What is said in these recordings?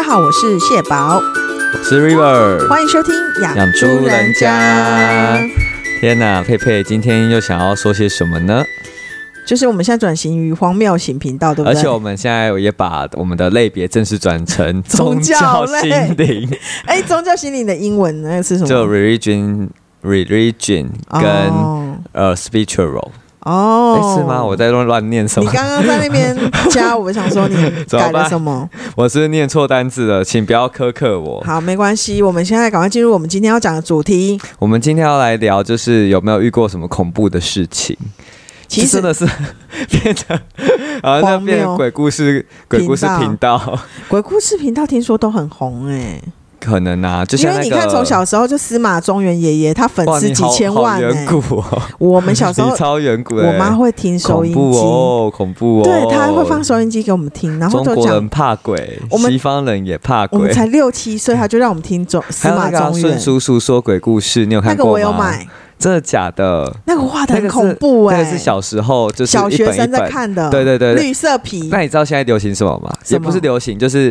家好，我是谢宝，我是 River，欢迎收听养养猪人家。天哪，佩佩今天又想要说些什么呢？就是我们现在转型于荒谬型频道，对不对？而且我们现在也把我们的类别正式转成宗教心类灵，哎，宗教心灵的英文那个是什么？就 religion、religion 跟、哦呃 spiritual，哦哎、是吗？我在乱乱念什么？你刚刚在那边加，我想说你 改了什么？我是念错单字了，请不要苛刻我。好，没关系，我们现在赶快进入我们今天要讲的主题。我们今天要来聊，就是有没有遇过什么恐怖的事情？其实真的是 变成啊，那变成鬼故事鬼故事频道，鬼故事频道听说都很红哎、可能啊，就因像那个为你看从小时候就司马中原爷爷，他粉丝几千万哎、好远古哦，我们小时候，超远古欸，我妈会听收音机，哦，恐怖哦，对，她还会放收音机给我们听，然后就讲怕鬼我，们西方人也怕鬼。我们才六七岁，他就让我们听中司马中原，个啊孙叔叔说鬼故事，你有那个看过吗？我有买，真的假的？那个画的很恐怖哎、那个是小时候就是小一学生在。看的，对对对对。绿色皮。那你知道现在流行什么吗？也不是流行，就是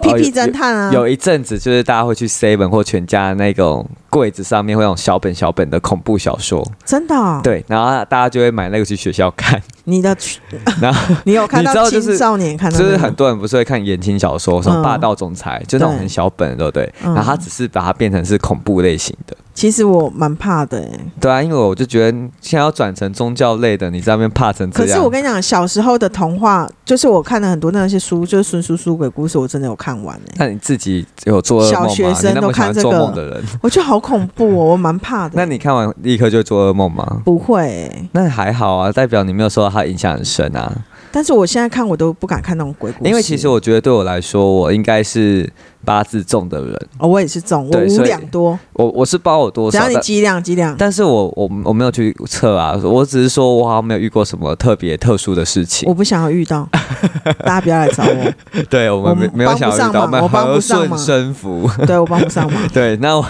屁屁侦探啊，有一阵子，就是大家会去 Seven 或全家那种柜子上面会有小本小本的恐怖小说，真的哦、对，然后大家就会买那个去学校看，你的 然后你有看到青少年看到就是那个很多人不是会看言情小说，什么嗯。霸道总裁，就那种很小本的，对不对？嗯。然后他只是把它变成是恐怖类型的，其实我蛮怕的哎、对啊，因为我就觉得现在要转成宗教类的，你在那边怕成这样可，是我跟你讲，小时候的童话，就是我看了很多那些书，就是孙叔叔鬼故事，我真的有看完哎、那你自己有做噩梦吗？小学生都看这个梦的人，我觉得好恐怖哦，我蛮怕的。那你看完立刻就会做噩梦吗？不会、欸，那还好啊，代表你没有受到它影响很深啊。但是我现在看我都不敢看那种鬼故事，因为其实我觉得对我来说，我应该是八字重的人，哦，我也是重，我五两多，我我是包我多少，只要你几两几两，但是我我我没有去测啊，我只是说我好像没有遇过什么特别特殊的事情我。不想要遇到，大家不要来找我，对我们没没有想要遇到，我帮和顺不上忙生福。对我帮不上忙，对，那我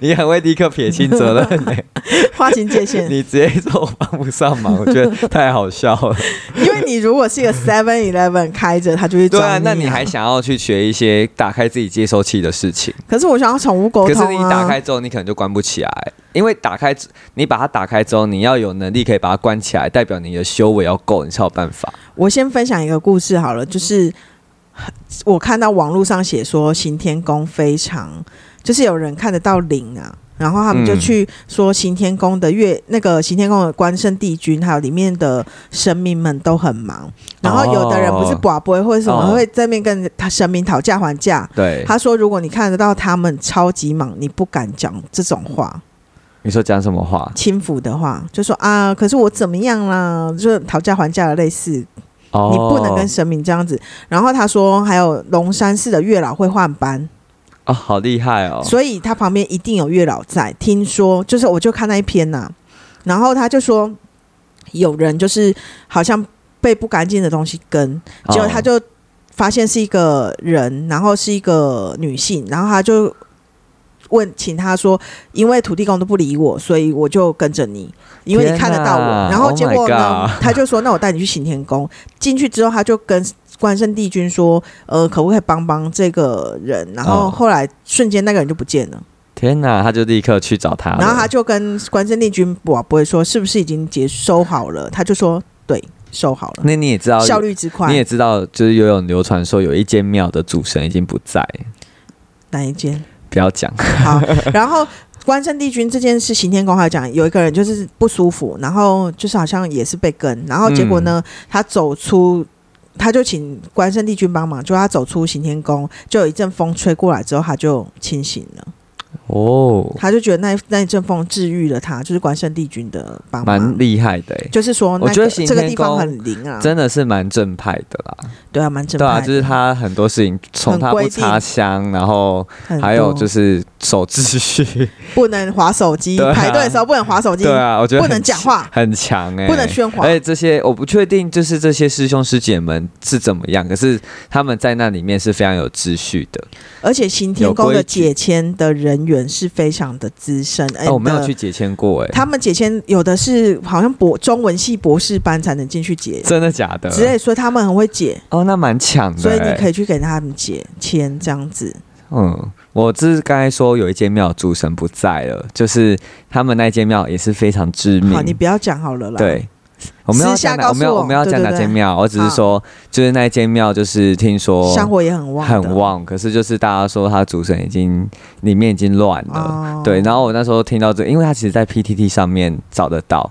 你很会立刻撇清责任欸 划清界限。你直接说我帮不上忙，我觉得太好笑了。因为你如果是一个 Seven Eleven 开着，他就会啊，你、那你还？想要去学一些打开自己接收器的事情？可是我想要宠物沟通啊。可是你打开之后，你可能就关不起来，因为打开你把它打开之后，你要有能力可以把它关起来，代表你的修为要够，你才有办法。我先分享一个故事好了，就是我看到网络上写说行天宫非常，就是有人看得到灵啊。然后他们就嗯。去说行天宫的月那个行天宫的关圣帝君，还有里面的神明们都很忙。然后有的人不是寡不会或者什么，哦。会在面跟他神明讨价还价。对，他说，如果你看得到他们超级忙，你不敢讲这种话，你说讲什么话？轻浮的话，就说啊，可是我怎么样啦，就讨价还价的类似。哦。你不能跟神明这样子。然后他说，还有龙山寺的月老会换班，哦，好厉害哦！所以他旁边一定有月老在。听说就是，我就看那一篇呐、然后他就说，有人就是好像被不干净的东西跟，结果他哦就发现是一个人，然后是一个女性，然后他就。问，请他说，因为土地公都不理我，所以我就跟着你，因为你看得到我。然后 Oh 结果呢他就说，那我带你去行天宫。进去之后，他就跟关圣帝君说，呃，可不可以帮帮这个人？然后哦后来瞬间那个人就不见了，天哪，他就立刻去找他，然后他就跟关圣帝君不不会说是不是已经结收好了？他就说对，收好了，那你也知道，效率之快。你也知道，就是有有流传说有一间庙的主神已经不在，哪一间？不要讲。好，然后关圣帝君这件事，刑天公还有讲，有一个人就是不舒服，然后就是好像也是被跟，然后结果呢，他走出。他就请关圣帝君帮忙，就他走出行天宫，就有一阵风吹过来之后，他就清醒了。哦，他就觉得那那一阵风治愈了他，就是关圣帝君的帮忙。蛮。厉害的欸。就是说、那个，我觉得这个地方很灵啊，真的是蛮正派的啦。对啊，蛮正派对啊，就是他很多事情从他不插香，然后还有就是守秩序。不能划手机，啊。排队的时候不能划手机，对啊，我觉得不能讲话，很强哎、不能喧哗。而且这些我不确定，就是这些师兄师姐们是怎么样，可是他们在那里面是非常有秩序的。而且行天宫的解签的人员是非常的资深，哦，我没有去解签过哎、他们解签有的是好像博中文系博士班才能进去解，真的假的？之类，所以他们很会解，哦，那蛮强的、所以你可以，去给他们解签这样子。嗯，我只是刚才说有一间庙主神不在了，就是他们那间庙也是非常知名。好，你不要讲好了啦。，对，我们要讲哪，我们要我我们要讲哪间庙？我只是说，就是那间庙，就是听说香火也很旺，很。旺，可是就是大家说他主神已经里面已经乱了。哦，对，然后我那时候听到这因为他其实在 PTT 上面找得到，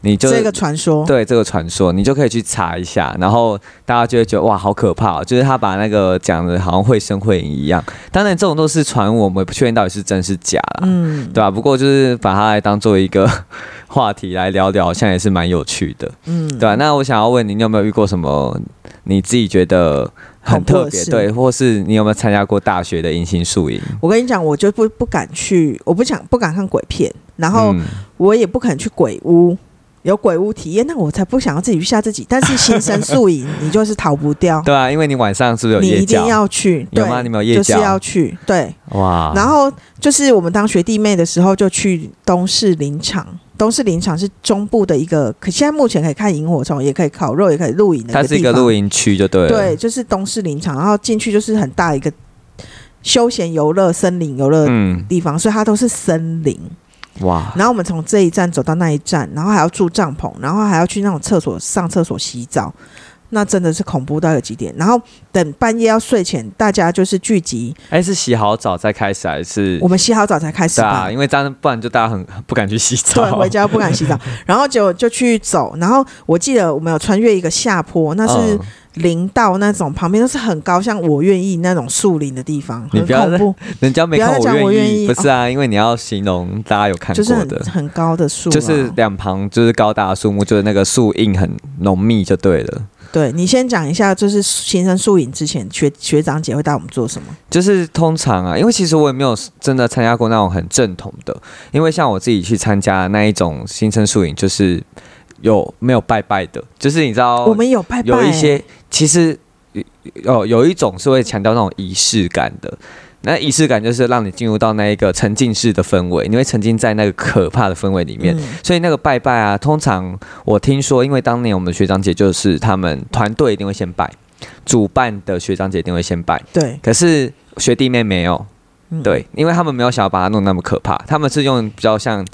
你就这个传说，对这个传说，你就可以去查一下，然后大家就会觉得哇，好可怕、哦！就是他把那个讲的好像绘声绘影一样。当然，这种都是传闻，我们也不确定到底是真是假啦，嗯，对吧、不过就是把它来当做一个话题来聊聊，好像也是蛮有趣的，嗯，对吧、那我想要问你，你有没有遇过什么你自己觉得很特别，对，或是你有没有参加过大学的迎新宿营？我跟你讲，我就不不敢去，我不想不敢看鬼片，然后嗯我也不肯去鬼屋。有鬼屋体验，那我才不想要自己去吓自己。但是新生宿营，你就是逃不掉，对啊，因为你晚上是不是有夜你一定教？要去。对有吗你们有夜就是教要去。对，哇，然后就是我们当学弟妹的时候，就去东市林场。东市林场是中部的一个，可现在目前可以看萤火虫，也可以烤肉，也可以露营的它是一个露营区就对了。对，就是东市林场，然后进去就是很大一个休闲游乐、森林游乐嗯，地方，所以它都是森林。哇，然后我们从这一站走到那一站，然后还要住帐篷，然后还要去那种厕所上厕所洗澡，那真的是恐怖到一个极点。然后等半夜要睡前，大家就是聚集，哎，是洗好澡再开始还是我？们洗好澡才开始吧。啊，因为这样不然就大家很不敢去洗澡。对，回家不敢洗澡，然后就就去走。然后我记得我们有穿越一个下坡，那是嗯林道那种，旁边都是很高，像我愿意那种树林的地方，很你不要恐怖，人家没看我愿意不是啊，因为你要形容大家有看就是很过的，很高的树啊，就是两旁就是高大的树木，就是那个树荫很浓密就对了。对你先讲一下，就是新生树影之前，学学长姐会带我们做什么？就是通常啊，因为其实我也没有真的参加过那种很正统的，因为像我自己去参加那一种新生树影，就是有没有拜拜的，就是你知道我们有拜拜、哦有一些其实有有一种是会强调那种仪式感的。那仪式感就是让你进入到那一个沉浸式的氛围，你会沉浸在那个可怕的氛围里面。嗯所以那个拜拜啊，通常我听说，因为当年我们学长姐就是他们团队一定会先拜，主办的学长姐一定会先拜，对，可是学弟妹没有，嗯。对，因为他们没有想要把它弄那么可怕，他们是用比较像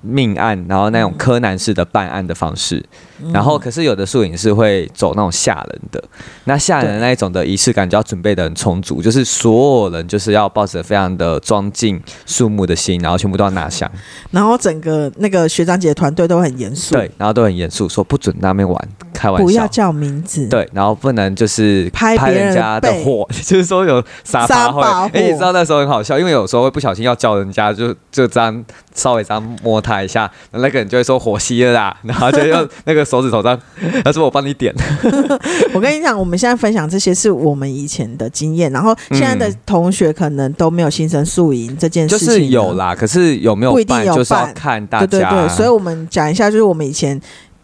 命案，然后那种柯南式的办案的方式，嗯。然后可是有的摄影是会走那种吓人的，那吓人的那一种的仪式感就要准备的很充足，就是所有人就是要抱着非常的装进肃穆的心，然后全部都要拿香，然后整个那个学长姐的团队都很严肃，对，然后都很严肃，说不准在那边玩，开玩笑。不要叫名字，，对，然后不能就是拍别人人家的背火，就是说有撒把火。哎、你知道那时候很好笑，因为有时候会不小心要叫人家，就就这样稍微这样摸他一下，那个人就会说火熄了啦，然后就用那个手指头这样，他说我帮你点。我跟你讲，我们现在分享这些是我们以前的经验，然后现在的同学可能都没有新生宿营这件事情，是有。啦，可是有没有一定有就是要办看大家。对对对，所以我们讲一下，就是我们以前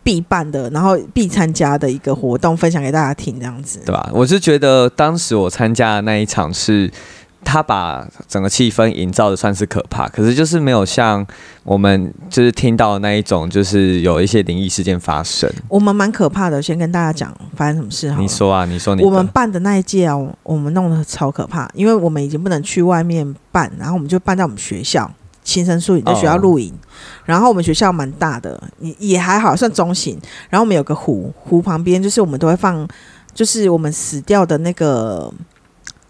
必办的，然后必参加的一个活动，分享给大家听，这样子。对吧？我是觉得当时我参加的那一场是。他把整个气氛营造的算是可怕，可是就是没有像我们就是听到的那一种，就是有一些灵异事件发生。我们蛮可怕的，先跟大家讲发生什么事哈。你说啊，你说你的我们办的那一届啊，我们弄得超可怕，因为我们已经不能去外面办，然后我们就办在我们学校新生宿营，在学校露营。然后我们学校蛮大的，也也还好，算中型。然后我们有个湖，湖旁边就是我们都会放，就是我们死掉的那个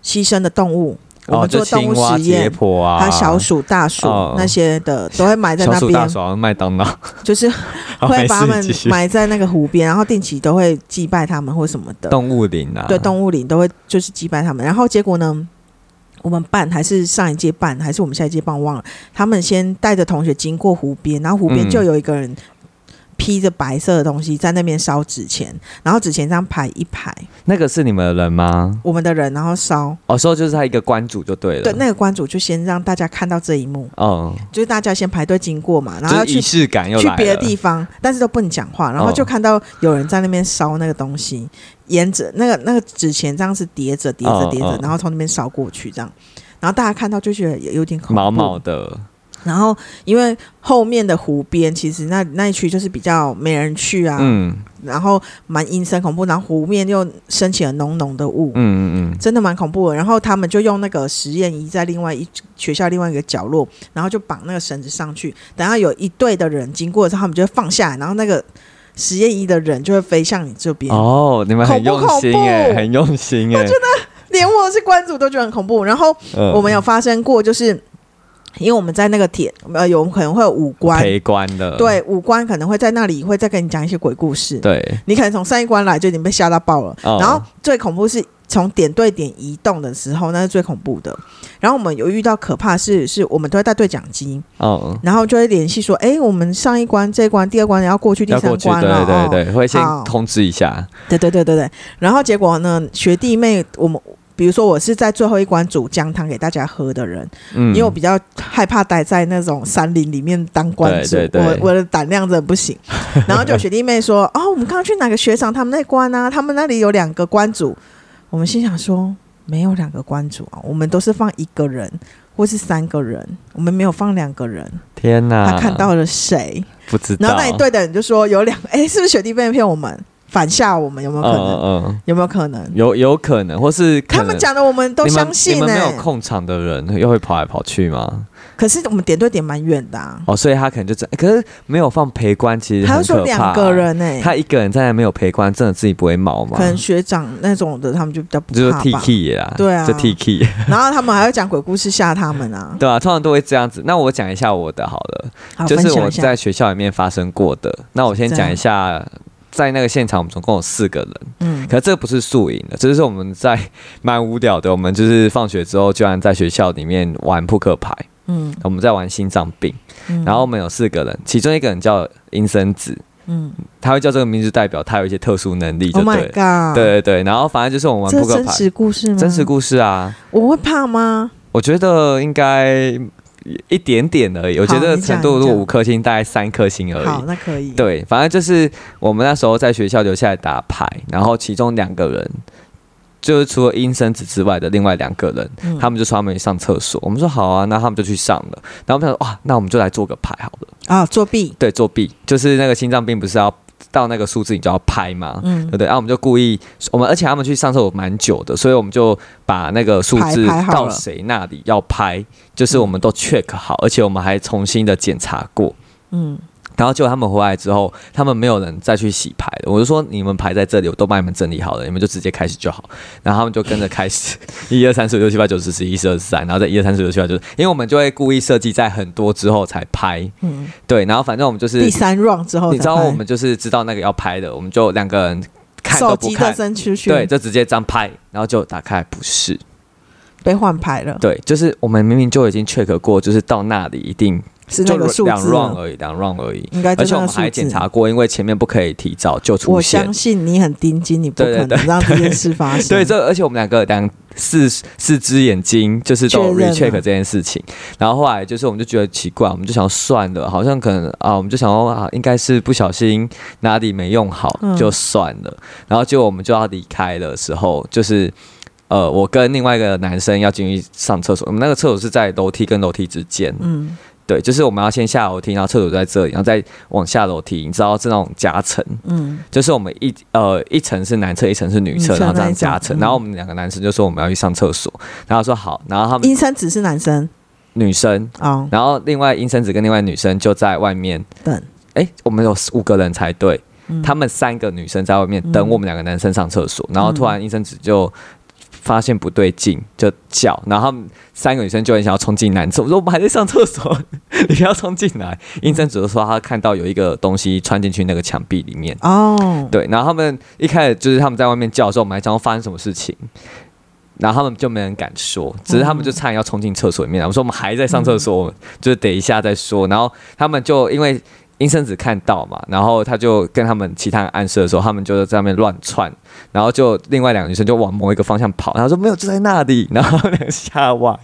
牺牲的动物，我们做动物、实验解。剖啊，还有小鼠、大鼠、哦那些的都会埋在那小鼠、大边，麦当劳，就是 会把它们埋在那个湖边，然后定期都会祭拜他们或什么的。动物林啊，对，动物林都会就是祭拜他们。然后结果呢，我们办还是上一届办，还是我们下一届办，我忘了。他们先带着同学经过湖边，然后湖边嗯就有一个人披着白色的东西在那边烧纸钱，然后纸钱这样排一排，那个是你们的人吗？我们的人然后烧，哦，烧就是他一个关主就对了。对，那个关主就先让大家看到这一幕，嗯，就是大家先排队经过嘛，然后要去就是仪式感又。去别的地方，但是都不能讲话，然后哦。就看到有人在那边烧那个东西，沿着那个那个纸钱这样是叠着叠着嗯叠着，嗯然后从那边烧过去这样，然后大家看到就觉得有有点恐怖，毛毛的，然后因为后面的湖边其实那那一区就是比较没人去啊，嗯。然后蛮阴森恐怖，然后湖面又升起了浓浓的雾。嗯嗯嗯，真的蛮恐怖的，然后他们就用那个实验仪在另外一学校另外一个角落，然后就绑那个绳子上去，等下有一队的人经过的时候，他们就会放下来，然后那个实验仪的人就会飞向你这边。哦，你们很用心很用心哎、连我是关主都觉得很恐怖。然后嗯。我们有发生过，就是因为我们在那个点呃，有可能会有五官，陪关的，对，五官可能会在那里会再跟你讲一些鬼故事。对，你可能从上一关来就已经被吓到爆了，哦。然后最恐怖是从点对点移动的时候，那是最恐怖的。然后我们有遇到可怕事是，是我们都会带对讲机，嗯，然后就会联系说，哎，我们上一关、这一关、第二关要过去第三关了，对对对，会先通知一下，对对对对对。然后结果呢，学弟妹，我们比如说我是在最后一关煮姜汤给大家喝的人，嗯，因为我比较害怕待在那种山林里面当关主，对对对我我的胆量真的不行。然后就有学弟妹说：“哦，我们刚刚去哪个学长他们那关啊？他们那里有两个关主。”我们心想说：“没有两个关主啊，我们都是放一个人或是三个人，我们没有放两个人。天哪，他看到了谁？不知道，然后那一队的人就说有两个，哎，是不是学弟妹骗我们，反吓我们？有没有可能？嗯有没有可能？有有可能，或是他们讲的我们都相信欸你们呢、没有控场的人又会跑来跑去吗？可是我们点对点蛮远的、啊，哦，所以他可能就这，可是没有放陪关，其实他又说两个，人呢、他一个人在那没有陪关，真的自己不会毛吗？可能学长那种的，他们就比较不就是怕 T 吧。K 啊，对啊就 T K，然后他们还会讲鬼故事吓他们啊。对啊，通常都会这样子。那我讲一下我的好了，好，就是我在学校里面发生过的。那我先讲一下，在那个现场我们总共有四个人，嗯可这不是宿营的，这是我们在蛮无聊的。我们就是放学之后，居然在学校里面玩扑克牌，嗯我们在玩心脏病。嗯，然后我们有四个人，其中一个人叫阴森子，嗯他会叫这个名字，代表他有一些特殊能力，就，Oh 对 my。god，对，对对，然后反正就是我们玩这扑克牌，真实故事吗？真实故事啊。我会怕吗？我觉得应该一点点而已，我觉得程度如果五颗星，大概三颗星而好，已。那可以。，对，反正就是我们那时候在学校留下来打牌，然后其中两个人。就是除了阴生子之外的另外两个人，嗯他们就说他们去上厕所。我们说好啊，那他们就去上了。然后我们想说哇，那我们就来做个牌好了。啊，作弊。对，作弊就是那个心脏病不是要到那个数字你就要拍嘛？嗯对不对？然后我们就故意，我们而且他们去上厕所蛮久的，所以我们就把那个数字到谁那里要拍，就是我们都 check 好，而且我们还重新的检查过。嗯，然后结果他们回来之后，他们没有人再去洗牌了。我就说你们牌在这里，我都帮你们整理好了，你们就直接开始就好。然后他们就跟着开始，一二三四五六七八九十十一十二十三，然后再一二三四五六七八九十，因为我们就会故意设计在很多之后才拍。嗯，对，然后反正我们就是第三 round 之后，你知道我们就是知道那个要拍的，我们就两个人看都不看，伸出去，对，，就直接这样拍，然后就打开，不是，被换牌了，对，就是我们明明就已经 check 过，就是到那里一定就是那个数两字 round，而已，两 round 而已，应该而且我们还检查过，因为前面不可以提早就出我相，信你很盯紧，你不可能让这件事发 生。对，这而且我们两个两四四只眼睛就是都 recheck 这件事情，然后后来就是我们就觉得奇怪，我们就想算了，好像可能啊，我们就想说啊，应该是不小心哪里没用好，嗯。就算了。然后结果我们就要离开的时候，就是呃，我跟另外一个男生要进去上厕所，我们那个厕所是在楼梯跟楼梯之间，嗯，对，就是我们要先下楼梯，然后厕所在这里，然后再往下楼梯，你知道是那种夹层，嗯。就是我们一呃一层是男厕，一层是女厕，然后这样夹层。嗯然后我们两个男生就说我们要去上厕所，然后说好，然后他们阴森只是男生？女生，哦，然后另外阴森子跟另外女生就在外面等，哎，我们有五个人才对，嗯。他们三个女生在外面等嗯我们两个男生上厕所，然后突然阴森子就。发现不对劲，就叫，然后他们三个女生就很想要冲进男厕。我说我们还在上厕所，你不要冲进来。阴生子就说他看到有一个东西穿进去那个墙壁里面，哦，对，然后他们一开始就是他们在外面叫的时候，我们还想说发生什么事情，然后他们就没人敢说，只是他们就差点要冲进厕所里面。我说我们还在上厕所，就是等一下再说。然后他们就因为阴生子看到嘛，然后他就跟他们其他人暗示的时候，他们就在那边乱窜，然后就另外两个女生就往某一个方向跑，然后说没有就在那里，然后两个吓歪，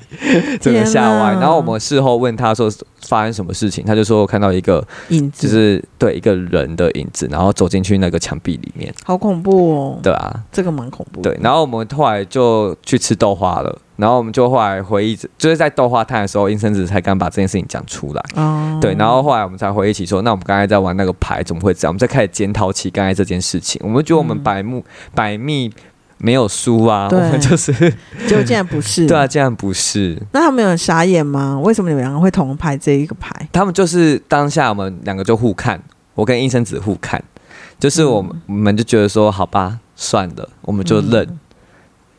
整个吓歪。然后我们事后问他说发生什么事情，他就说我看到一个影子就是对一个人的影子，然后走进去那个墙壁里面，好恐怖哦，对啊，这个蛮恐怖。对，然后我们后来就去吃豆花了，然后我们就后来回忆，就是在豆花摊的时候，阴森子才敢把这件事情讲出来。哦，对，然后后来我们才回忆起说，那我们刚才在玩那个牌怎么会这样？我们再开始检讨起刚才这件事情，我们觉得我们嗯百目、百密没有输啊，我们就是 结果竟然不是。对啊，竟然不是。那他们有很傻眼吗？为什么你们两个会同拍这一个牌？他们就是当下我们两个就互看，我跟医生子互看，就是我们、嗯我们就觉得说，好吧，算了，我们就认。嗯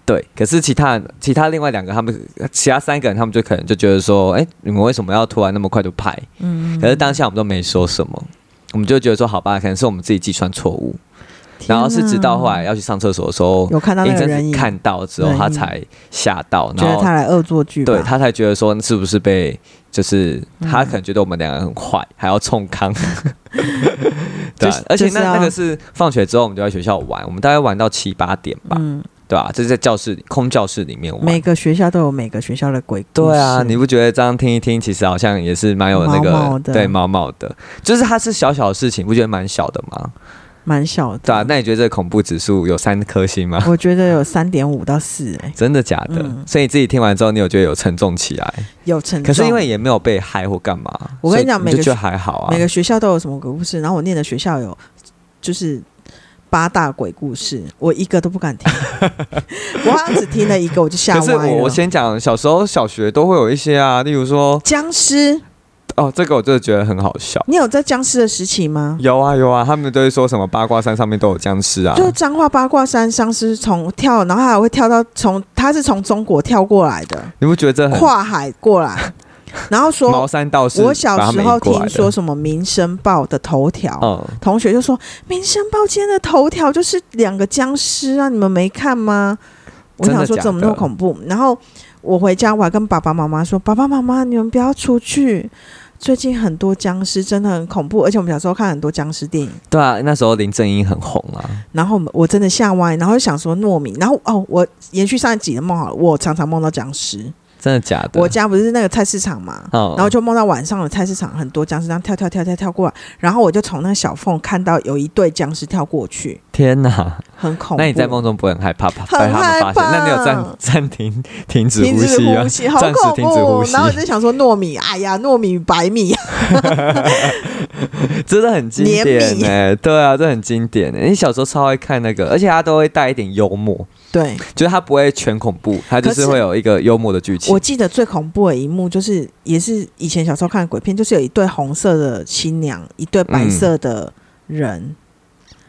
对，可是其他人其他另外两个他们其他三个人他们就可能就觉得说，哎、你们为什么要突然那么快就拍？嗯，可是当下我们都没说什么，我们就觉得说，好吧，可能是我们自己计算错误。然后是直到后来要去上厕所的时候，有看到那个人影，看到之后，他才吓到，觉得然后他来恶作剧吧，对他才觉得说是不是被，就是嗯他可能觉得我们两个很坏，还要冲康。对、啊，而且那那个是放学之后我们就在学校玩，我们大概玩到七八点吧，嗯，对吧、就是在教室里空教室里面玩。每个学校都有每个学校的鬼故事。对啊，你不觉得这样听一听，其实好像也是蛮有那个对毛毛的，就是它是小小的事情，不觉得蛮小的吗？蛮小的。对啊，那你觉得这个恐怖指数有三颗星吗？我觉得有三点五到四，哎，真的假的？嗯所以你自己听完之后，你有觉得有沉重起来？有沉重。可是因为也没有被害或干嘛，我跟你讲每个学还好啊。每个学校都有什么鬼故事，然后我念的学校有就是八大鬼故事，我一个都不敢听。我好像只听了一个，我就吓可是歪了。我我先讲，小时候小学都会有一些啊，例如说，僵尸，哦，这个我真的觉得很好笑。你有在僵尸的时期吗？有啊有啊，他们都会说什么八卦山上面都有僵尸啊，就是彰化八卦山僵尸从跳，然后还会跳到从他是从中国跳过来的，你不觉得这很跨海过来，然后说茅说，山道士？我小时候听说说，什么《民生报》的头条，嗯，同学就说《民生报》今天的头条就是两个僵尸啊，你们没看吗？我想说怎么那么恐怖？然后我回家，我还跟爸爸妈妈说：“爸爸妈妈，你们不要出去，最近很多僵尸，真的很恐怖。而且我们小时候看很多僵尸电影，对啊，那时候林正英很红啊，然后我真的吓歪，然后就想说糯米，然后哦，我延续上一集的梦好了，我常常梦到僵尸。真的假的？我家不是那个菜市场嘛，嗯然后就梦到晚上的菜市场很多僵尸这样跳跳跳跳跳过来，然后我就从那个小缝看到有一对僵尸跳过去，天哪！很恐怖。那你在梦中不会很害怕，怕很被他们发现？害怕那你有暂 暂停停止呼吸啊暂时。停止呼吸然后我就想说糯米，哎呀，糯米白米，真的很经典黏米呢、对啊，这很经典呢、你小时候超爱看那个，而且他都会带一点幽默，对。就是他不会全恐怖，他就是是会有一个幽默的剧情我。记得最恐怖的一幕，就是也是以前小时候看的鬼片，就是有一对红色的新娘，一对白色的人、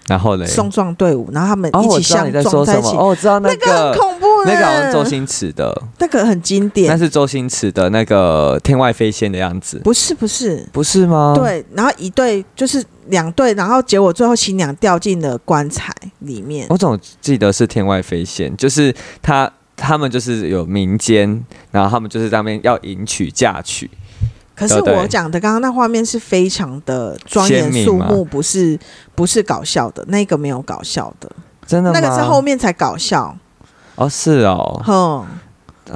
然后嘞，送撞队伍，然后他们哦，一起相撞在一起。说什么。哦，我知道那那个很恐怖的，那个好像周星驰的，那个很经典那，是周星驰的那个天外飞仙的样子，不是不是，不是吗？，对，然后一对就是两对，然后结果最后新娘掉进了棺材里面。我总记得是天外飞仙，就是他他们就是有民间，然后他们就是在那边要迎娶嫁娶，可是我讲的刚刚那画面是非常的庄严肃穆，不是不是搞笑的，那个没有搞笑的，真的吗？那个是后面才搞笑。哦，是哦，哼，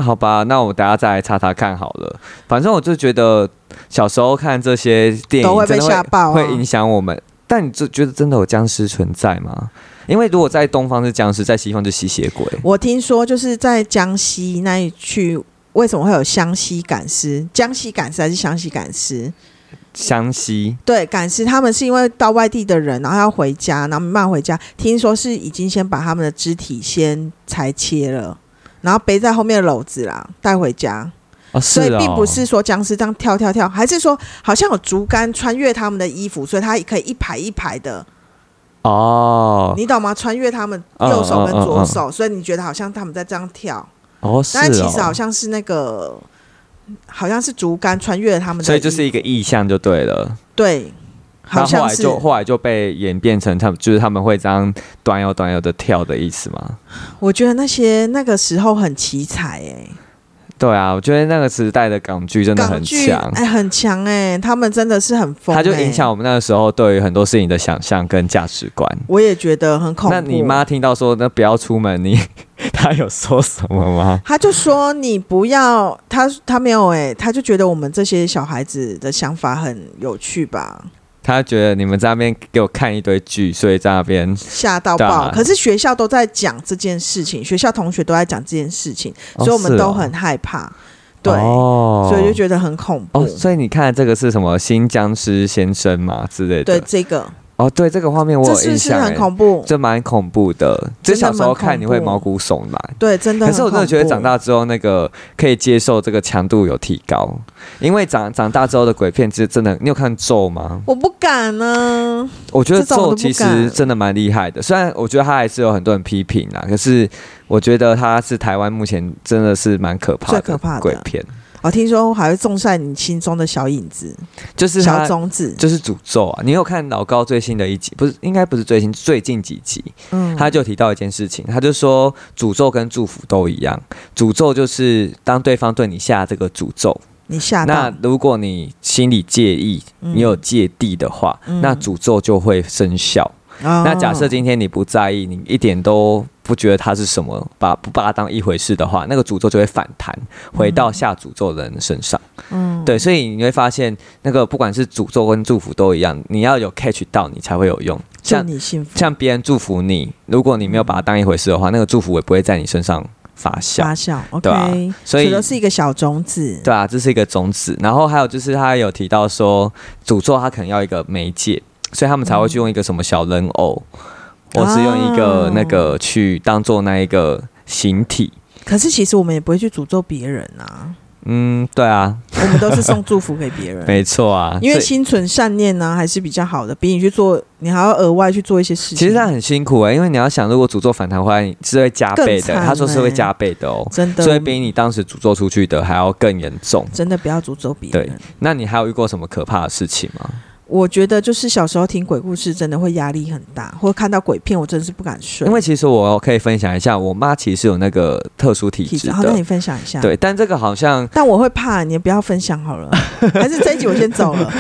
好吧，那我等下再来查查看好了。反正我就觉得小时候看这些电影都会被吓爆啊会影响我们。但你就觉得真的有僵尸存在吗？因为如果在东方是僵尸，在西方就吸血鬼。我听说就是在江西那一区，为什么会有湘西赶尸？江西赶尸还是湘西赶尸？湘西对，赶尸他们是因为到外地的人，然后要回家，然后没办法回家。听说是已经先把他们的肢体先裁切了，然后背在后面的篓子啦，带回家。所以并不是说僵尸这样跳跳跳，还是说好像有竹竿穿越他们的衣服，所以他可以一排一排的，哦你懂吗？穿越他们嗯右手跟嗯嗯左手，所以你觉得好像他们在这样跳，哦是但其实好哦，像是那个。好像是竹竿穿越了他们的，所以就是一个意象就对了。对，好像是就后来就被演变成他们就是他们会这样端悠端悠的跳的意思吗？我觉得那些那个时候很奇才哎、对啊，我觉得那个时代的港剧真的很强，哎，很强哎，他们真的是很疯，他就哎影响我们那个时候对于很多事情的想象跟价值观。我也觉得很恐怖。那你妈听到说那不要出门，你 她有说什么吗？他就说你不要，他他没有哎、他就觉得我们这些小孩子的想法很有趣吧，她觉得你们在那边给我看一堆剧，所以在那边吓到爆。啊可是学校都在讲这件事情，学校同学都在讲这件事情，哦所以我们都很害怕，对，哦所以就觉得很恐怖。哦，所以你看这个是什么新僵尸先生嘛之类的？对这个，哦，对这个画面我有印象，哎恐怖？这蛮恐怖的，这小时候看你会毛骨悚然。对，真的可。是我真的觉得长大之后，那个可以接受这个强度有提高，因为长长大之后的鬼片，其实真的，你有看咒吗？我不敢呢、我觉得咒其实真的蛮厉害的，虽然我觉得他还是有很多人批评啦，可是我觉得他是台湾目前真的是蛮可怕的最可怕的我听说还会种下你心中的小影子、就是小种子。就是诅咒啊！你有看老高最新的一集？不是，应该不是最新，最近几集，嗯，他就提到一件事情，他就说诅咒跟祝福都一样，诅咒就是当对方对你下这个诅咒，你下，那如果你心里介意，嗯你有芥蒂的话，嗯那诅咒就会生效。哦那假设今天你不在意，你一点都不觉得它是什么，把不把它当一回事的话，那个诅咒就会反弹，回到下诅咒的人身上。嗯对，所以你会发现，那个不管是诅咒跟祝福都一样，你要有 catch 到你才会有用。像你幸福像别人祝福你，如果你没有把它当一回事的话，那个祝福也不会在你身上发酵。发酵对所以是一个小种子，对啊，这是一个种子。然后还有就是他有提到说，诅咒他可能要一个媒介，所以他们才会去用一个什么小人偶，或是用一个哦那个去当做那一个形体。可是其实我们也不会去诅咒别人啊，嗯，对啊，我们都是送祝福给别人。没错啊，因为心存善念呢、还是比较好的，比你去做，你还要额外去做一些事情。其实他很辛苦哎、因为你要想，如果诅咒反弹回来，你是会加倍的。他说是会欸加倍的哦，真的，所以比你当时诅咒出去的还要更严重。真的不要诅咒别人对人。那你还有遇过什么可怕的事情吗？我觉得就是小时候听鬼故事，真的会压力很大，或看到鬼片，我真的是不敢睡。因为其实我可以分享一下，我妈其实有那个特殊体质好，那你，分享一下。，对，但这个好像但我会怕，你不要分享好了，还是这一集我先走了。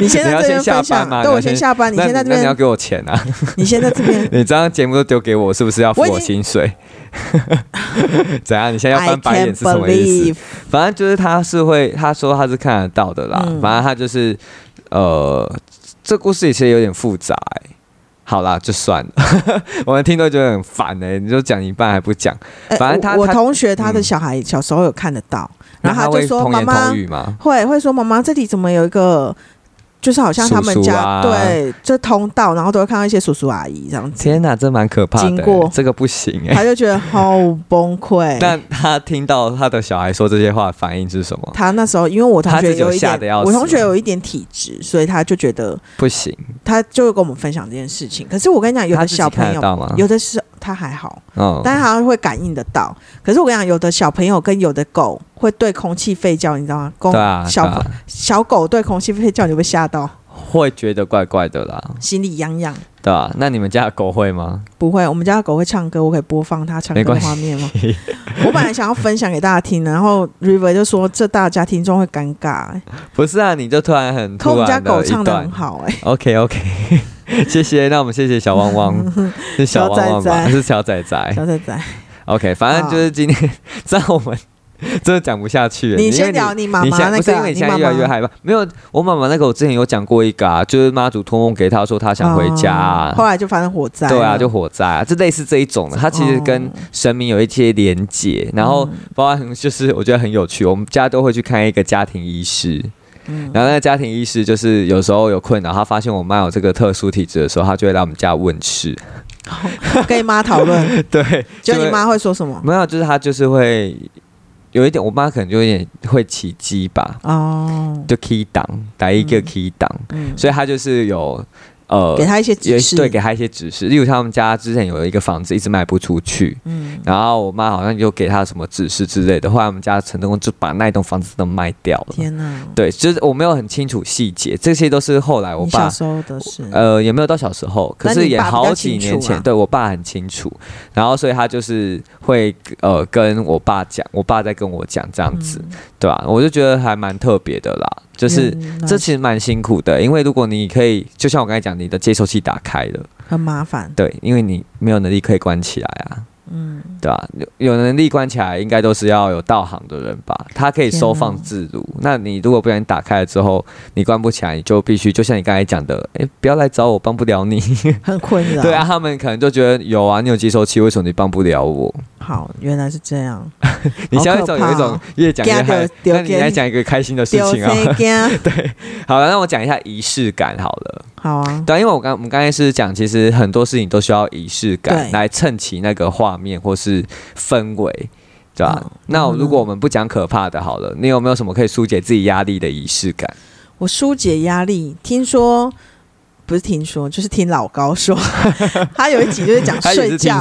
你先在这边你要先下分享班吗，对我先先下班，你那先在这边，你要给我钱啊！你先在这边。你这样节目都丢给我，是不是要付我薪水？怎样？你现在要翻白眼是什么意思反正就是他是会，他说他是看得到的啦。嗯反正他就是呃，这故事其实有点复杂、欸。好啦，就算了，我们听都觉得很烦哎、你就讲一半还不讲，哎反正他他我我同学他的嗯小孩小时候有看得到，然后他会就说妈妈？会会说妈妈这里怎么有一个，就是好像他们家对这通道，然后都会看到一些叔叔阿姨这样子，天哪，这蛮可怕的、经过这个不行哎、他就觉得好崩溃。但他听到他的小孩说这些话，反应是什么？他那时候因为我同学有一点我同学有一点体质，所以他就觉得不行，他就会跟我们分享这件事情。可是我跟你讲，有的小朋友？有的是他还好，嗯，但是他会感应得到。可是我跟你讲，有的小朋友跟有的狗会对空气吠叫，你知道吗？公对啊，小对啊小狗对空气吠叫，你会吓到，会觉得怪怪的啦，心里痒痒。对啊，那你们家的狗会吗？不会，我们家的狗会唱歌，我可以播放它唱歌的画面吗？我本来想要分享给大家听的，然后 River 就说这大家听众会尴尬、欸，不是啊，你就突然很可我们家狗唱的很好、欸，OK OK，谢谢。那我们谢谢小汪汪，是小汪汪吧？小仔仔是小仔仔。小仔仔，OK，反正就是今天，在我们 真的讲不下去你先聊你妈妈那个，不是因为你现在妈越来越害怕？没有，我妈妈那个我之前有讲过一个啊，就是妈祖托梦给她说她想回家啊、哦后来就发生火灾，对啊，就火灾啊，就类似这一种的，它其实跟哦神明有一些连结，然后嗯。包含就是我觉得很有趣，我们家都会去看一个家庭医师，嗯。然后那个家庭医师就是有时候有困扰，他发现我妈有这个特殊体质的时候，他就会来我们家问事，跟你妈讨论，对，就你妈会说什么？没有，就是他就是会有一点，我妈可能就有点会起鸡吧，哦，就 key 档打一个嗯 key 档，嗯，所以她就是有。呃给他一些指示，对，给他一些指示。例如他们家之前有一个房子一直卖不出去，嗯，然后我妈好像就给他什么指示之类的，后来我们家成功就把那一栋房子都卖掉了。天哪，对，就是我没有很清楚细节，这些都是后来我爸小时候的事，呃，也没有到小时候，可是也好几年前，啊对我爸很清楚，然后所以他就是会呃跟我爸讲，我爸在跟我讲这样子，嗯。对吧、我就觉得还蛮特别的啦，就是这其实蛮辛苦的，因为如果你可以，就像我刚才讲，你的接收器打开了，很麻烦，对，因为你没有能力可以关起来啊。嗯，对吧、有有能力关起来，应该都是要有道行的人吧？他可以收放自如。那你如果不小心打开了之后，你关不起来，你就必须就像你刚才讲的，哎，不要来找我，帮不了你。很困扰。对啊，，他们可能就觉得有啊，你有接收器，为什么你帮不了我？好，原来是这样，你现在一种有一种越讲越惊嗨到，丢那你来讲一个开心的事情啊。对？好了，那我讲一下仪式感好了。好啊，对啊，因为我刚我们刚才是讲，其实很多事情都需要仪式感来衬起那个画面或是氛围，对吧、嗯那如果我们不讲可怕的，好了，你有没有什么可以疏解自己压力的仪式感？我疏解压力，听说不是听说，就是听老高说，他有一集就是讲 睡觉。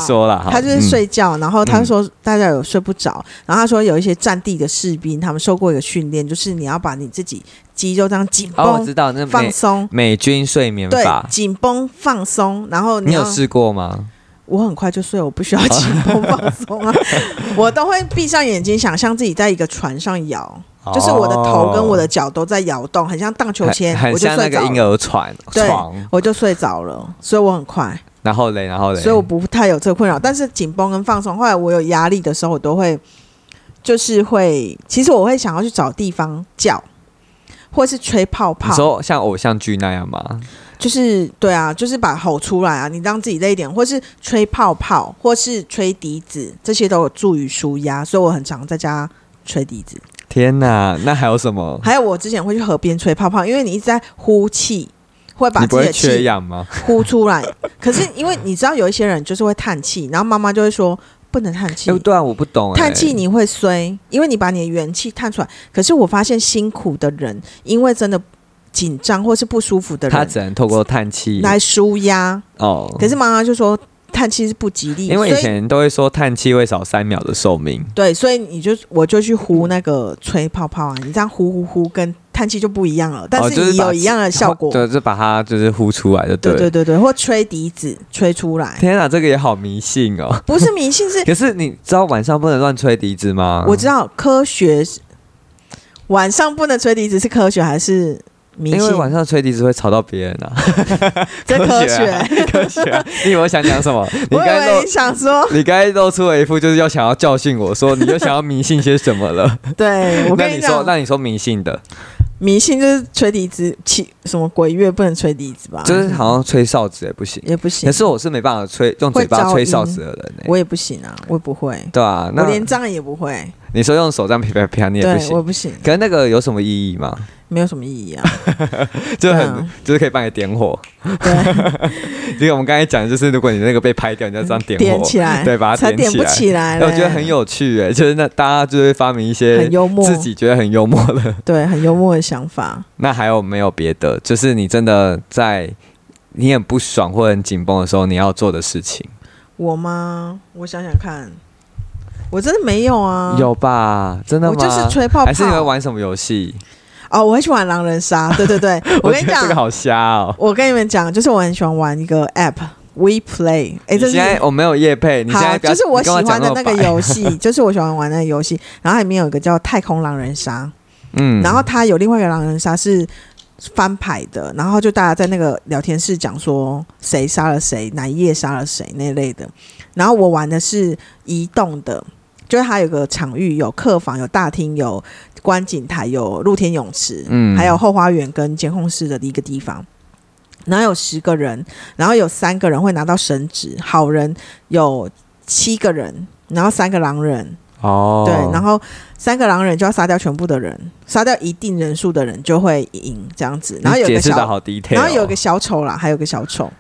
他就是嗯睡觉，然后他说大家有睡不着，然后他说有一些战地的士兵，他们受过一个训练，就是你要把你自己肌肉这样紧哦，我绷、知道那放松，美军睡眠对法，，紧绷放松，然后要你有试过吗？我很快就睡，我不需要紧绷放松啊，我都会闭上眼睛，想象自己在一个船上摇，就是我的头跟我的脚都在摇动，很像荡秋千，我就像那个婴睡着了，儿船对床，我就睡着了，所以我很快，然后嘞，然后嘞，所以我不太有这个困扰。但是紧绷跟放松，后来我有压力的时候，我都会就是会，其实我会想要去找地方叫，或是吹泡你泡，说像偶像剧那样吗？就是对啊，就是把吼出来啊，你让自己累一点，或是吹泡泡，或是吹笛子，这些都有助于舒压，所以我很常在家吹笛子。天哪，那还有什么？还有我之前会去河边吹泡泡，因为你一直在呼气，会把自己的气缺氧吗？呼出来。可是因为你知道有一些人就是会叹气，然后妈妈就会说不能叹气哎，。对啊，我不懂哎。叹气你会衰，因为你把你的元气叹出来。可是我发现辛苦的人，因为真的紧张或是不舒服的人他只能透过叹气来舒压，哦。可是妈妈就说叹气是不吉利，因为以前都会说叹气会少三秒的寿命，对，所以你就我就去呼那个吹泡泡啊，你这样呼呼呼跟叹气就不一样了，但是你有一样的效果。对，就把它就是呼出来就了对对对对，或吹笛子吹出来，天啊，这个也好迷信哦。不是迷信，是 可是你知道晚上不能乱吹笛子吗？我知道科学是晚上不能吹笛子是科学还是？因为晚上吹笛子会吵到别人啊。这科学啊。科学啊，你以为我想讲什么？你我刚才想说，你刚才露出了一副就是要想要教训我说，你又想要迷信些什么了？对我跟你说，那你说迷信的，迷信就是吹笛子，起什么鬼乐不能吹笛子吧？就是好像吹哨子也不行。也不行。可，是我是没办法吹用嘴巴吹哨子的人呢、我也不行啊，我也不会，对啊，我那连这样也不会，你说用手这样啪啪啪，你也不对，我。不行，可是那个有什么意义吗？没有什么意义啊。就很、就是可以帮你点火。对，因为我们刚才讲，就是如果你那个被拍掉，你就这样点火，点起来，对，把它才点不点起来。起来。我觉得很有趣哎，就是那大家就会发明一些很幽默，自己觉得很幽默的。对很幽默的想法。那还有没有别的？就是你真的在你很不爽或很紧绷的时候，你要做的事情，我吗？我想想看，我真的没有啊。有吧？真的吗？我就是吹泡泡，还是你会玩什么游戏？哦，我很喜欢狼人杀。对对对，我跟你讲，这个好瞎哦。我跟你们讲，就是我很喜欢玩一个 app We Play。哎，你这是现在我没有夜配，你现在好，就是我喜欢的那个游戏，就是我喜欢玩那个游戏。然后里面有一个叫太空狼人杀，嗯然后它有另外一个狼人杀是翻牌的，然后就大家在那个聊天室讲说谁杀了谁，哪一页杀了谁那类的。然后我玩的是移动的，就是它有个场域，有客房、有大厅、有观景台、有露天泳池，嗯还有后花园跟监控室的一个地方。然后有十个人，然后有三个人会拿到神职，好人有七个人，然后三个狼人，哦，对，然后三个狼人就要杀掉全部的人，杀掉一定人数的人就会赢这样子。然后有个小，然后有个小丑啦，还有个小丑。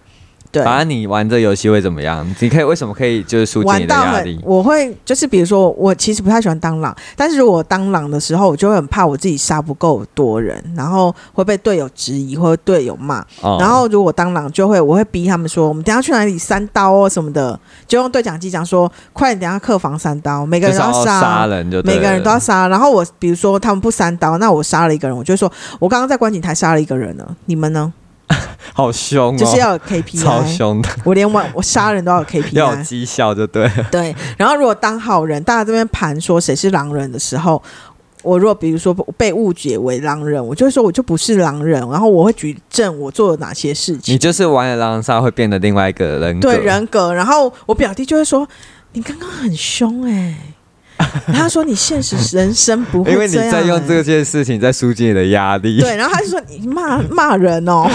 对，反正你玩这游戏会怎么样？你可以为什么可以就是疏解你的玩压力，？我会就是比如说，我其实不太喜欢当狼，但是如果当狼的时候，我就会很怕我自己杀不够多人，然后会被队友质疑或者队友骂。哦然后如果当狼，就会我会逼他们说，我们等下去哪里三刀哦什么的，就用对讲机讲说，快点等下客房三刀，每个人都杀。杀人就每个人都要杀，然后我比如说他们不三刀，那我杀了一个人，我就会说，我刚刚在观景台杀了一个人了，你们呢？好凶哦，就是要有 KPI，凶的，我连玩我杀人都要有 KPI，绩效就对。对，然后如果当好人，大家这边盘说谁是狼人的时候，我如果比如说被误解为狼人，我就会说我就不是狼人，然后我会举证我做了哪些事情。你，就是玩了狼人杀会变得另外一个人格，对人格，然后我表弟就会说你刚刚很凶哎、他说你现实人生不会因为你在用欸这件事情在疏解你的压力。对，然后他就说你骂骂人哦，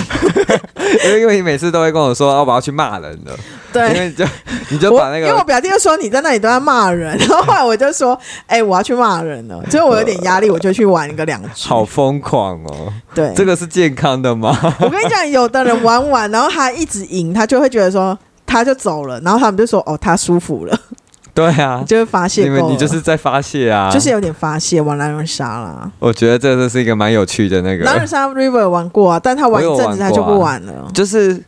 因 为因为你每次都会跟我说，哦，我要去骂人了，对因。为你就你就把那个因为我表弟就说你在那里都在骂人，然后后来我就说，哎、我要去骂人了，所以我有点压力，我就去玩一个两局。好疯狂哦，对，这个是健康的吗？我跟你讲，有的人玩完，然后他一直赢，他就会觉得说他就走了，然后他们就说哦，他舒服了，对啊，就会发泄你们够了你就是在发泄啊，就是有点发泄玩狼人杀啦。我觉得这这是一个蛮有趣的那个，狼人杀 River 玩过啊，但他玩一阵子他就不玩了。就是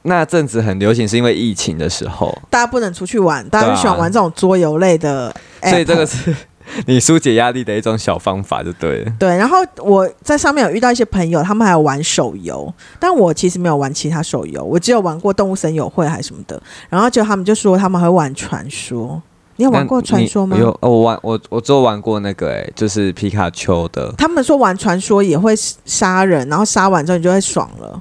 那阵子很流行，是因为疫情的时候，大家不能出去玩，大家就喜欢玩这种桌游类的。所以这个是 你疏解压力的一种小方法，就对了。对，然后我在上面有遇到一些朋友，他们还有玩手游，但我其实没有玩其他手游，我只有玩过动物森友会还是什么的。然后就他们就说他们会玩传说，你有玩过传说吗？有，哦我玩我我只有玩过那个、哎，就是皮卡丘的。他们说玩传说也会杀人，然后杀完之后你就会爽了。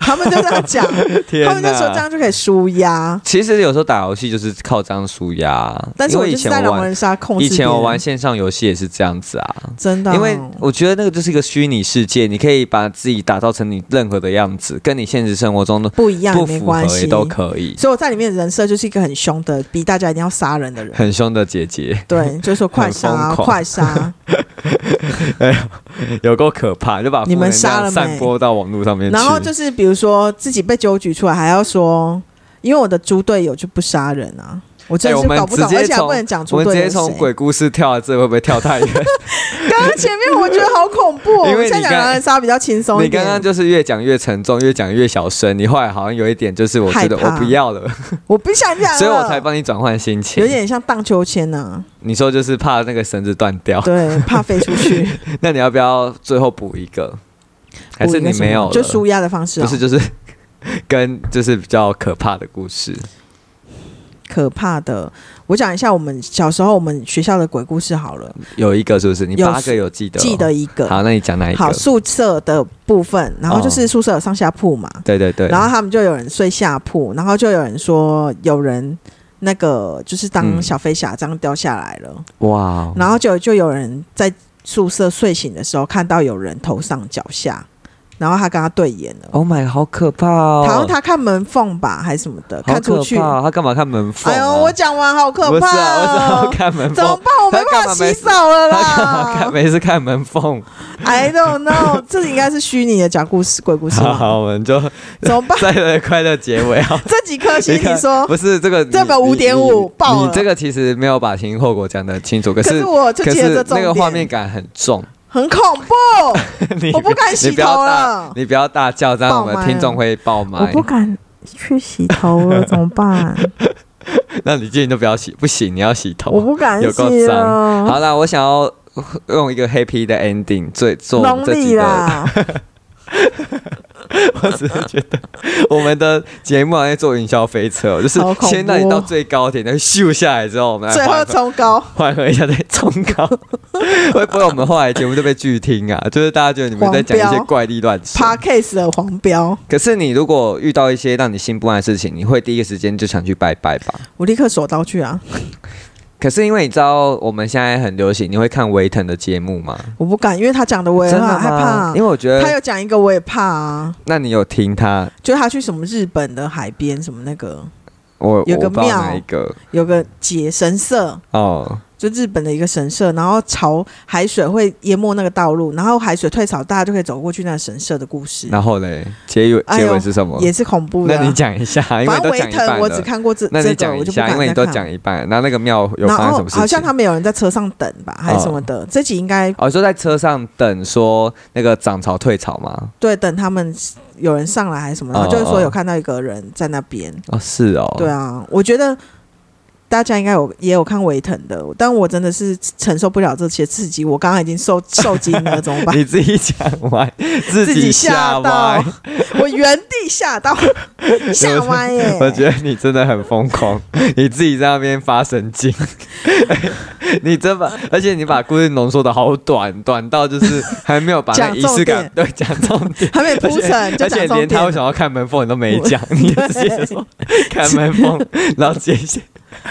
他们就这样讲，他们就说这样就可以舒压。其实有时候打游戏就是靠这样舒压，但是我以就是在狼人杀控制以前我玩线上游戏也是这样子啊。真的哦、因为我觉得那个就是一个虚拟世界，你可以把自己打造成你任何的样子，跟你现实生活中的不一样不符也没关系，合也都可以。所以我在里面的人设就是一个很凶的，逼大家一定要杀人的人。很凶的姐姐，对，就是说快杀，快杀。有够可怕，就把你们杀了没散播到网络上面去。然后就是比如说自己被揪举出来，还要说，因为我的猪队友就不杀人啊，我真的是搞不懂，而且还不能讲出我们直接。从鬼故事跳到这，会不会跳太远？刚刚前面我觉得好恐怖、哦，因为现在讲刚狼人杀比较轻松。你刚刚就是越讲越沉重，越讲越小声，你后来好像有一点就是我觉得我不要了，我不想讲，所以我才帮你转换心情。有点像荡秋千呐、你说就是怕那个绳子断掉，对，怕飞出去。那你要不要最后补一个？还是你没有就舒压的方式、哦，不是就是跟就是比较可怕的故事？可怕的。我讲一下我们小时候我们学校的鬼故事好了，有一个是不是？你有八个有记得哦？记得一个。好，那你讲哪一个？好，宿舍的部分，然后就是宿舍有上下铺嘛，对对对，然后他们就有人睡下铺，然后就有人说有人那个就是当嗯。小飞侠这样掉下来了，哇哦，然后就就有人在宿舍睡醒的时候看到有人头上脚下，然后他跟他对眼了，Oh my，好可怕哦！好像他看门缝吧还是什么的，看出去。他干嘛看门缝啊？哎呦，我讲完好可怕不是啊，我！看门缝。怎么办？我没办法洗澡了他干嘛看？啦没事看门缝。！I don't know，这应该是虚拟的讲故事鬼故事？好好，我们就怎么办？在这个快乐结尾啊。这几颗星，看你说？不是这个？这个你5.5你爆了你这个其实没有把前因后果讲的清楚，可是可是我就可是那个画面感很重。很恐怖。你我不敢洗头大了你不要大叫，这样我们听众会爆我麦不。敢去洗头了，怎么办？那你今天都不要洗，不行，你要洗头。我不敢有够洗脏了。好啦，我想要用一个 happy 的 ending 最做这集的，啦，我只是觉得我们的节目好像在坐云霄飞车哦，就是先让你到最高点，然后咻下来之后，我们最后冲高。缓和一下再冲高。会不会我们后来节目就被拒听啊？就是大家觉得你们在讲一些怪力乱神。Parkcase 的黄标，可是你如果遇到一些让你心不安的事情，你会第一个时间就想去拜拜吧？我立刻手刀去啊！可是因为你知道我们现在很流行，你会看维腾的节目吗？我不敢，因为他讲的我也很害怕？因。为我觉得，他有讲一个我也怕啊，那你有听他？就他去什么日本的海边，什么那个我有个庙一个有个解神社，哦，就日本的一个神社，然后潮海水会淹没那个道路，然后海水退潮，大家就可以走过去那个神社的故事，然后嘞，结尾结尾是什么？也是恐怖的啊。那你讲一下，因为都讲一半腾我只。看过这那你这个，我就不讲一下，因为你都。讲一半，那那个庙有发生什么事情？好像他们有人在车上等吧，还是什么的。这集应该哦，说在车上等说那个涨潮退潮吗？对等他们有人上来还是什么，然后哦就是说哦有看到一个人在那边。哦，是哦，对啊，我觉得大家应该有也有看维腾的，但我真的是承受不了这些刺激，我刚刚已经受受惊了，怎么办？你自己讲歪，自自己吓吓到歪。，我原地吓到，吓歪耶！我觉得你真的很疯狂，你自己在那边发神经，你真把，而且你把故事浓缩的好短，短到就是还没有把那仪式感对讲重点。还没铺陈而且连他为点什么要看门缝你都没讲，你就直接说看门缝，然后接下，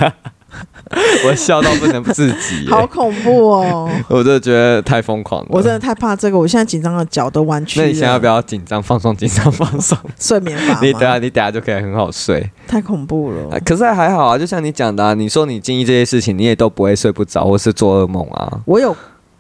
我笑到不能自己 耶，好恐怖哦！我真的觉得太疯狂了。我真的太怕这个，我现在紧张的脚都弯曲了。那你现在要不要紧张放松？紧张放松，睡眠法？你等下你等下就可以很好睡。太恐怖了啊。可是还好啊，就像你讲的、啊，你说你经历这些事情，你也都不会睡不着或是做噩梦啊。我有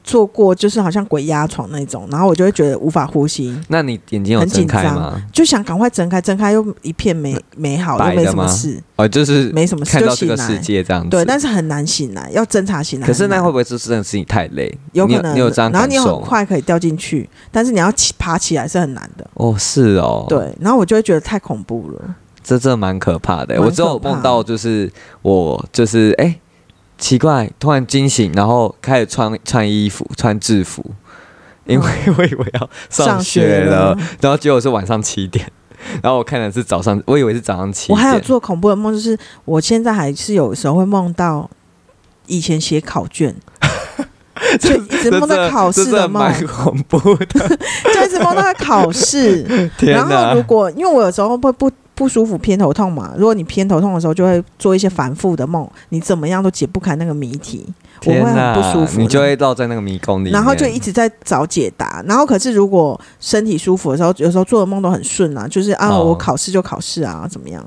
做过，就是好像鬼压床那种，然后我就会觉得无法呼吸，那你眼睛有睁很紧张开吗？就想赶快睁开，睁开又一片美美好，又没的什么事，哦，就是没什么事看就醒来到这个世。界这样子。对，但是很难醒来，要侦查醒来可。是那会不会是真的是你太累？有可能？你有这样然后你很受吗？快可以掉进去，但是你要起爬起来是很难的。哦，是哦，，对，然后我就会觉得太恐怖了。这真的蛮可怕的。蛮我只有可怕梦到就是我就是哎、奇怪，突然惊醒，然后开始穿穿衣服、穿制服，因为 我以为要上上学学了了，然后结果是晚上七点。然后我看的是早上，我以为是早上七点。我还有做恐怖的梦，就是我现在还是有时候会梦到以前写考卷，就一直梦到考试的的梦，蛮恐怖的。就一直梦到他考试。然后如！果因为我有时候会不不舒服、偏头痛嘛，如果你偏头痛的时候，就会做一些反复的梦，你怎么样都解不开那个谜题，我会很不舒服，你就会绕在那个迷宫里面，然后就一直在找解答。然后可是如果身体舒服的时候，有时候做的梦都很顺啊，就是啊，哦我考试就考试啊，怎么样？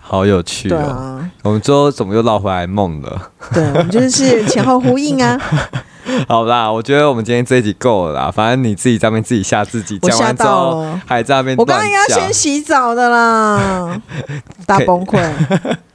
好有趣对哦。啊，我们最后怎么又绕回来梦了？对，我们就是前后呼应啊。好啦，我觉得我们今天这一集够了啦。反正你自己在那边自己吓自己，讲完之后到，还在那边我刚刚应该乱讲先洗澡的啦，大崩溃。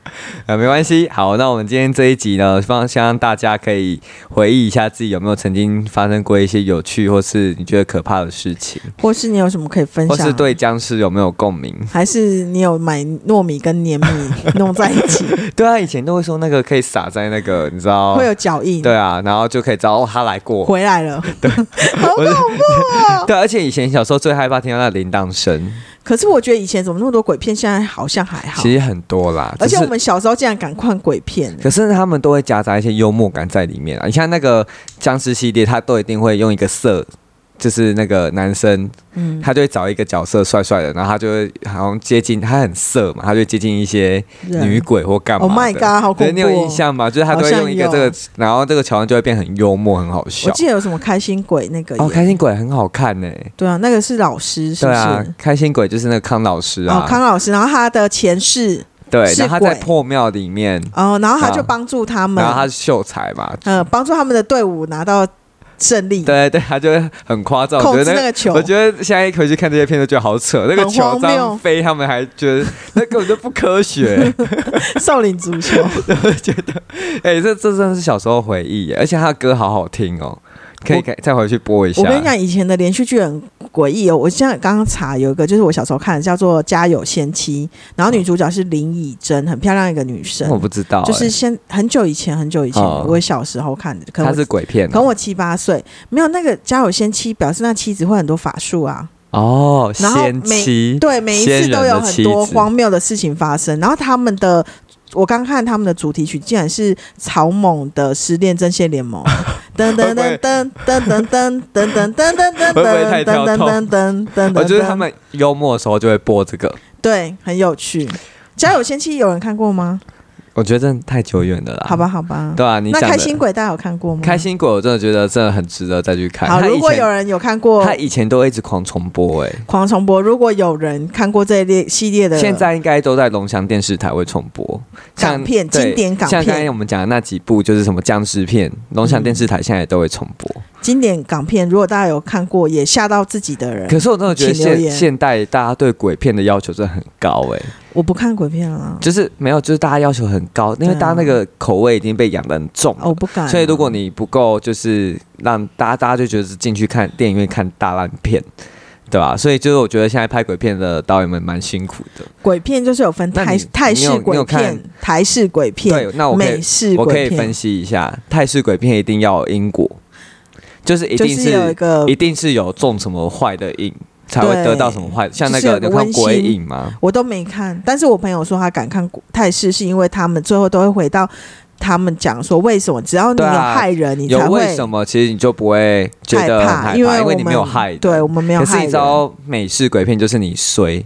呃，没关系。好，那我们今天这一集呢，方希望大家可以回忆一下自己有没有曾经发生过一些有趣或是你觉得可怕的事情，或是你有什么可以分享？或是对僵尸有没有共鸣？还是你有买糯米跟黏米 弄在一起，对啊，以前都会说那个可以撒在那个，你知道会？有脚印？对啊，然后就可以知道哦，他来过。回来了，对好恐怖哦！对，而且以前小时候最害怕听到那铃铛声，可是我觉得以前怎么那么多鬼片，现在好像还好。其实很多啦。而且我们小时候竟然敢看鬼片，可是他们都会夹杂一些幽默感在里面啊。你像那个僵尸系列，他都一定会用一个色，就是那个男生，嗯，他就会找一个角色帅帅的，然后他就会好像接近，他很色嘛，他就接近一些女鬼或干嘛 Oh。my god，好恐怖、对，你有印？象吗？就是他都会用一个这个，然后这个桥段就会变很幽默，很好笑我。记得有什么开心鬼那个哦，开心鬼很好看呢、对啊，那个是老师是不是？对啊，开心鬼就是那个康老师啊，哦，康老师，然后他的前世对，是然后他在破庙里面，哦，然后他就啊帮助他们然，后他是秀才嘛，嗯，帮助他们的队伍拿到胜利，对对，他就会很夸张。我控觉得那制那个球我。觉得现在回去看这些片都觉得好扯，那个球这样飞，他们还觉得那根本就不科学。少林足球，我觉得，哎、这这真的是小时候回忆耶，而且他的歌好好听哦，可以我改再回去播一下。我跟你讲，以前的连续剧很诡异哦。我现在刚刚查有一个，就是我小时候看的，叫做《家有仙妻》，然后女主角是林以真，很漂亮一个女生。我不知道耶，就是先很久以前，很久以前，哦我小时候看的，可能是鬼片哦、可能我七八岁，没有那个家有仙妻，表示那妻子会很多法术啊。哦，然后仙每妻，对，每一次都有很多荒谬的事情发生。然后他们的，我刚看他们的主题曲，竟然是草蜢的《失恋阵线联盟》，噔噔噔噔噔噔噔噔噔噔噔噔噔噔噔噔噔。我觉得他们幽默的时候就会播这个。对很有趣。家有仙妻有人看过吗？我觉得真的太久远了啦。好吧，好吧。对啊，你那开心鬼大家有看过吗？开心鬼，我真的觉得真的很值得再去看。好，如果有人有看过他以前都一直狂重播，哎，狂重播，如果有人看过这一列系列的，现在应该都在龙翔电视台会重播像港片对经典港片像刚才我们讲的那几部，就是什么僵尸片，龙翔电视台现在也都会重播。经典港片，如果大家有看过也吓到自己的人，可是我真的觉得现现代大家对鬼片的要求真的很高，哎，我不看鬼片了，就是没有，就是大家要求很高，因为大家那个口味已经被养的很重我不敢啊。所以如果你不够，就是让大家大家就觉得是进去看电影院看大烂片，对吧？所以就是我觉得现在拍鬼片的导演们蛮辛苦的。鬼片就是有分台那你泰式鬼片看、台式鬼片，对，那我可以美式我可以分，析一下，泰式鬼片一定要有因果，就是一定就是有一个一定是有中什么坏的瘾，才会得到什么坏。像那个个你有看鬼影吗？我都没看，但是我朋友说他敢看泰式，是因为他们最后都会回到他们讲说为什么只要你有害人，你才会为什么？其实你就不会觉害怕，得害怕，因为我因为你没有害人。对我们没有害可是你。知道美式鬼片就是你衰，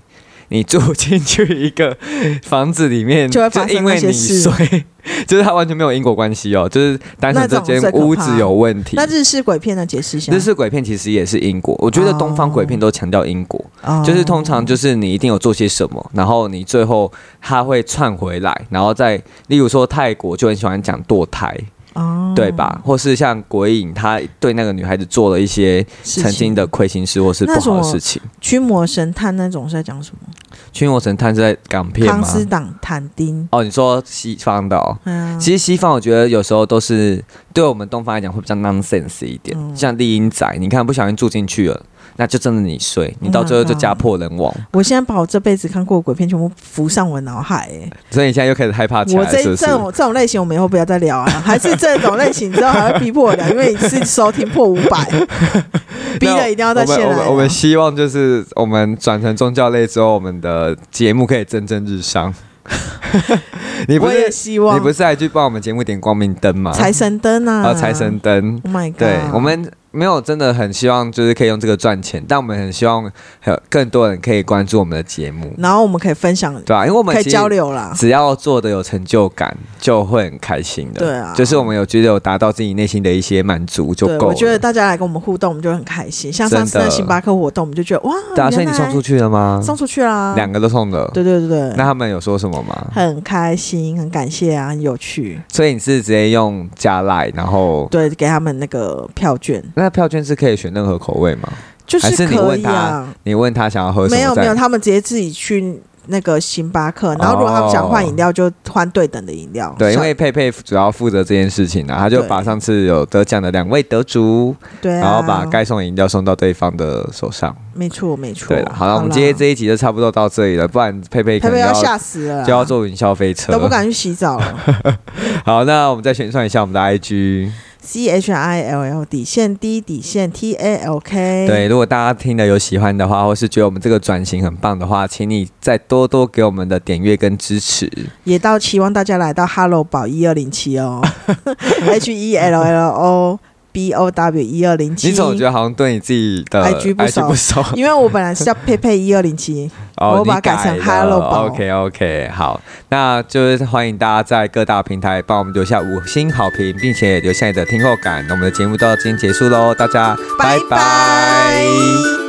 你住进去一个房子里面，就因为你那些事衰，就是它完全没有因果关系哦，就是单纯这间屋子有问题。那日式鬼片呢？解释一下。日式鬼片其实也是因果，我觉得东方鬼片都强调因果，哦就是通常就是你一定有做些什么，然后你最后它会串回来，然后再例如说泰国就很喜欢讲堕胎，哦，对吧？或是像鬼影，他对那个女孩子做了一些曾经的亏心事或是不好的事情。驱魔神探那种是在讲什么？驱魔神探是在港片康吗？斯坦坦丁。哦，你说西方的哦。嗯，其实西方我觉得有时候都是对我们东方来讲会比较 nonsense 一点，嗯像丽英仔，你看不小心住进去了，那就真的你睡，你到最后就家破人亡，我现在把我这辈子看过的鬼片全部浮上我脑海、哎，所以你现在又开始害怕起来，这这？种这种类型，我们以后不要再聊啊，还是这种类型之后还会逼迫我聊，因为你是收听破五百，逼的一定要在线来啊。我们我们希望就是我们转成宗教类之后，我们的节目可以蒸蒸日上。你不我也是希望你不是还去帮我们节目点光明灯吗？财神灯啊，啊，财神灯。，Oh my god！对我们没有真的很希望就是可以用这个赚钱，但我们很希望有更多人可以关注我们的节目，然后我们可以分享，对吧、因为我们可以交流啦。只要做的有成就感，就会很开心的。对啊就是我们有觉得有达到自己内心的一些满足就，够了。我觉得大家来跟我们互动，我们就很开心。像上次的的星巴克活动，我们就觉得哇，对啊，所以你送出去了吗？送出去啦，两个都送了。对对对对，那他们有说什么吗？很开心，很感谢啊，很有趣。所以你是直接用加赖，然后对，给他们那个票券，那票券是可以选任何口味吗？就还是你可问他以啊。你问他想要喝什么？没有没有，他们直接自己去那个星巴克，然后如果他们想换饮料，就换对等的饮料。对，因为佩佩主要负责这件事情啊，他就把上次有得奖的两位得主，对啊，然后把该送的饮料送到对方的手上。没错没错。对了，好了，我们今天这一集就差不多到这里了，不然佩佩佩佩要吓死了，就要坐云霄飞车，都不。敢去洗澡了。好，那我们再宣传一下我们的 IG。C H I L L 底线 D 底线 T A L K。对，如果大家听了有喜欢的话，或是觉得我们这个转型很棒的话，请你再多多给我们的点阅跟支持。也到期望大家来到 Hello 宝一二零七哦，H E L L O B O W 一二零七。你总觉得好像对你自己的 IG 不熟。不熟。因为我本来是叫佩佩一二零七，哦，我把它改成 Hello 宝 OK OK，好，那就是欢迎大家在各大平台帮我们留下五星好评，并且留下你的听后感。那我们的节目到今天结束喽，大家拜。拜拜